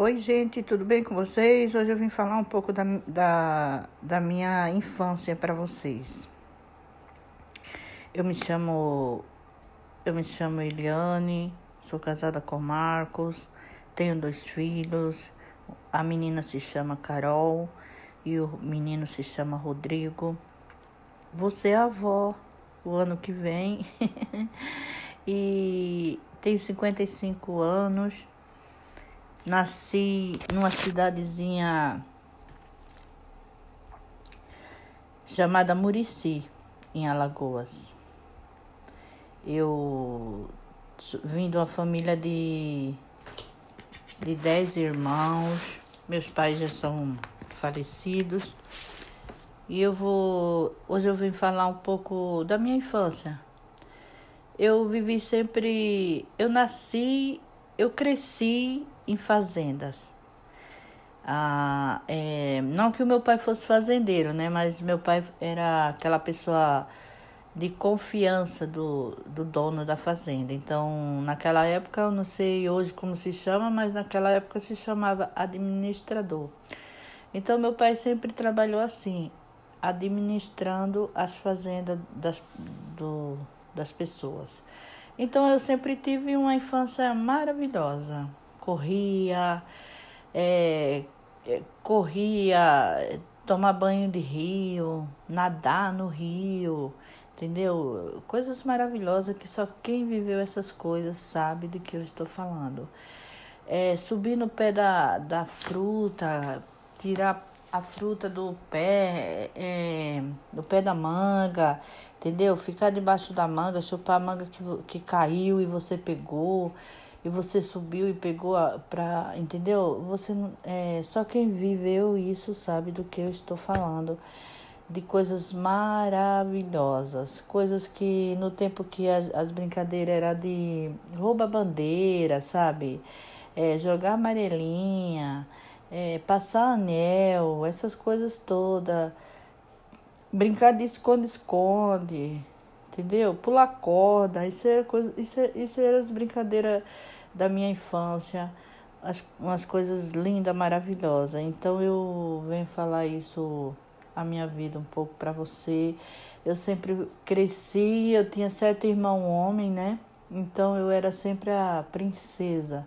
Oi, gente, tudo bem com vocês? Hoje eu vim falar um pouco da, da, da minha infância para vocês. Eu me chamo eu me chamo Eliane, sou casada com Marcos, tenho dois filhos. A menina se chama Carol e o menino se chama Rodrigo. Você é avó o ano que vem e tenho 55 anos Nasci numa cidadezinha chamada Murici, em Alagoas. Eu vim de uma família de, de dez irmãos. Meus pais já são falecidos. E eu vou. Hoje eu vim falar um pouco da minha infância. Eu vivi sempre. Eu nasci, eu cresci em fazendas. Ah, é, não que o meu pai fosse fazendeiro, né? Mas meu pai era aquela pessoa de confiança do, do dono da fazenda. Então, naquela época, eu não sei hoje como se chama, mas naquela época se chamava administrador. Então, meu pai sempre trabalhou assim, administrando as fazendas das, do, das pessoas. Então, eu sempre tive uma infância maravilhosa corria, é, é, corria, tomar banho de rio, nadar no rio, entendeu? Coisas maravilhosas que só quem viveu essas coisas sabe do que eu estou falando. É, subir no pé da, da fruta, tirar a fruta do pé, é, do pé da manga, entendeu? Ficar debaixo da manga, chupar a manga que, que caiu e você pegou e você subiu e pegou para, entendeu? Você é, só quem viveu isso sabe do que eu estou falando. De coisas maravilhosas, coisas que no tempo que as, as brincadeiras era de rouba bandeira, sabe? É, jogar amarelinha, é, passar anel, essas coisas todas. Brincar de esconde-esconde, entendeu? Pular corda, isso era coisa, isso, isso era as brincadeiras da minha infância, as, umas coisas lindas, maravilhosas. Então eu venho falar isso a minha vida um pouco para você. Eu sempre cresci, eu tinha certo irmão homem, né? Então eu era sempre a princesa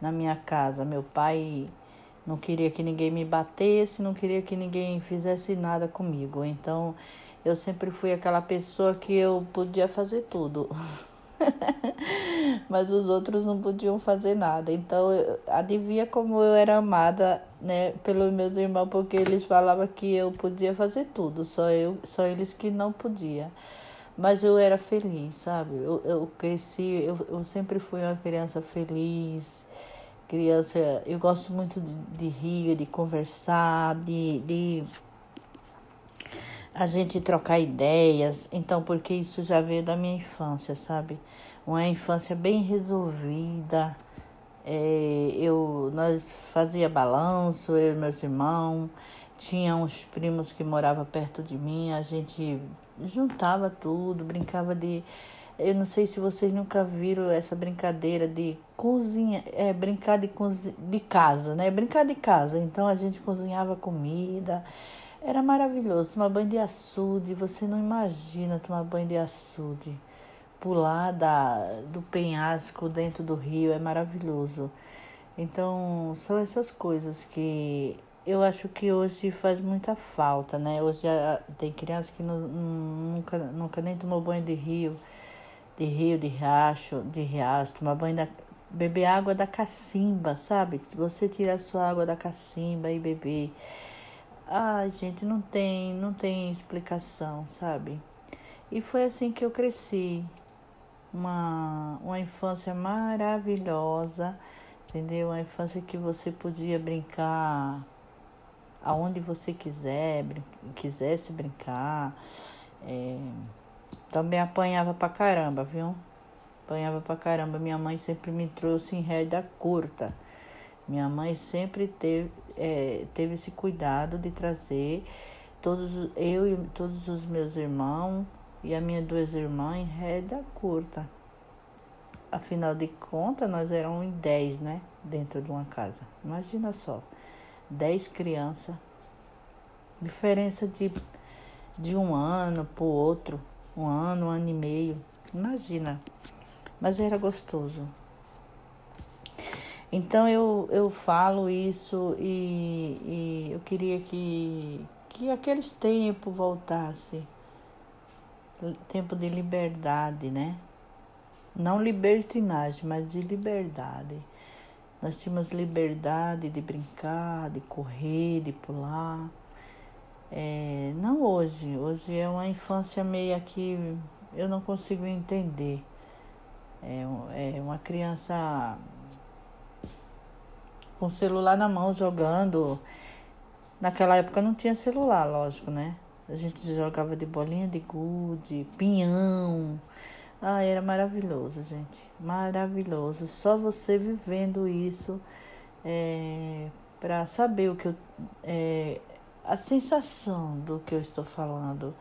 na minha casa. Meu pai não queria que ninguém me batesse, não queria que ninguém fizesse nada comigo. Então eu sempre fui aquela pessoa que eu podia fazer tudo. Mas os outros não podiam fazer nada. Então, adivinha como eu era amada, né, pelos meus irmãos, porque eles falavam que eu podia fazer tudo, só eu, só eles que não podiam. Mas eu era feliz, sabe? Eu, eu cresci, eu, eu sempre fui uma criança feliz. Criança, eu gosto muito de, de rir, de conversar, de, de a gente trocar ideias. Então, porque isso já veio da minha infância, sabe? Uma infância bem resolvida. É, eu, nós fazia balanço, eu e meus irmãos. Tinha uns primos que moravam perto de mim. A gente juntava tudo, brincava de. Eu não sei se vocês nunca viram essa brincadeira de cozinha, é brincar de, de casa, né? Brincar de casa. Então a gente cozinhava comida. Era maravilhoso. Tomar banho de açude, você não imagina tomar banho de açude. Pular da, do penhasco dentro do rio é maravilhoso. Então, são essas coisas que eu acho que hoje faz muita falta, né? Hoje tem criança que não, nunca, nunca nem tomou banho de rio, de rio, de riacho, de riacho, tomar banho da. beber água da cacimba, sabe? Você tirar a sua água da cacimba e beber. Ai, gente, não tem, não tem explicação, sabe? E foi assim que eu cresci. Uma, uma infância maravilhosa, entendeu? Uma infância que você podia brincar aonde você quiser, brin quisesse brincar. É, também apanhava pra caramba, viu? Apanhava pra caramba. Minha mãe sempre me trouxe em rédea curta. Minha mãe sempre teve, é, teve esse cuidado de trazer todos eu e todos os meus irmãos e a minha duas irmãs em rédea curta. afinal de contas, nós éramos em 10, né? Dentro de uma casa. Imagina só, 10 crianças. Diferença de, de um ano para o outro, um ano, um ano e meio. Imagina. Mas era gostoso. Então eu, eu falo isso e, e eu queria que, que aqueles tempos voltassem. Tempo de liberdade, né? Não libertinagem, mas de liberdade. Nós tínhamos liberdade de brincar, de correr, de pular. É, não hoje. Hoje é uma infância meio que eu não consigo entender. É, é uma criança com o celular na mão jogando. Naquela época não tinha celular, lógico, né? A gente jogava de bolinha de gude, pinhão. Ah, era maravilhoso, gente. Maravilhoso. Só você vivendo isso é, para saber o que eu. É, a sensação do que eu estou falando.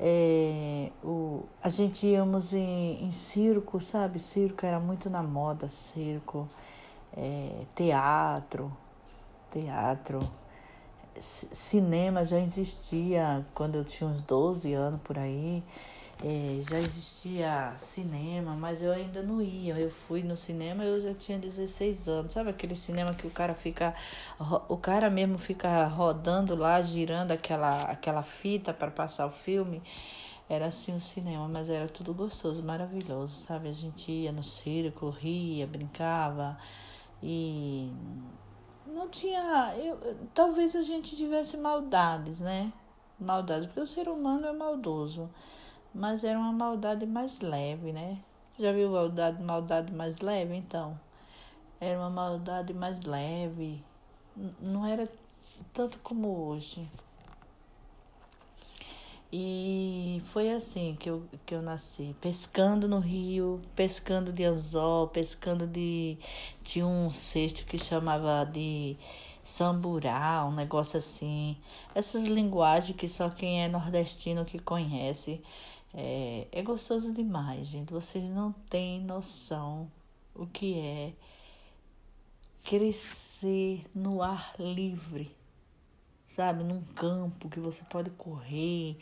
É, o, a gente íamos em, em circo, sabe? Circo era muito na moda, circo é, teatro, teatro, cinema já existia quando eu tinha uns 12 anos por aí. É, já existia cinema, mas eu ainda não ia. Eu fui no cinema eu já tinha 16 anos. Sabe aquele cinema que o cara fica. O cara mesmo fica rodando lá, girando aquela, aquela fita para passar o filme? Era assim o cinema, mas era tudo gostoso, maravilhoso, sabe? A gente ia no circo, ria, brincava. E não tinha. Eu, talvez a gente tivesse maldades, né? Maldades, porque o ser humano é maldoso. Mas era uma maldade mais leve, né? Já viu maldade, maldade mais leve? Então, era uma maldade mais leve. Não era tanto como hoje. E foi assim que eu, que eu nasci, pescando no rio, pescando de anzol, pescando de, de um cesto que chamava de samburá, um negócio assim. Essas linguagens que só quem é nordestino que conhece. É, é gostoso demais, gente. Vocês não têm noção o que é crescer no ar livre sabe? Num campo que você pode correr,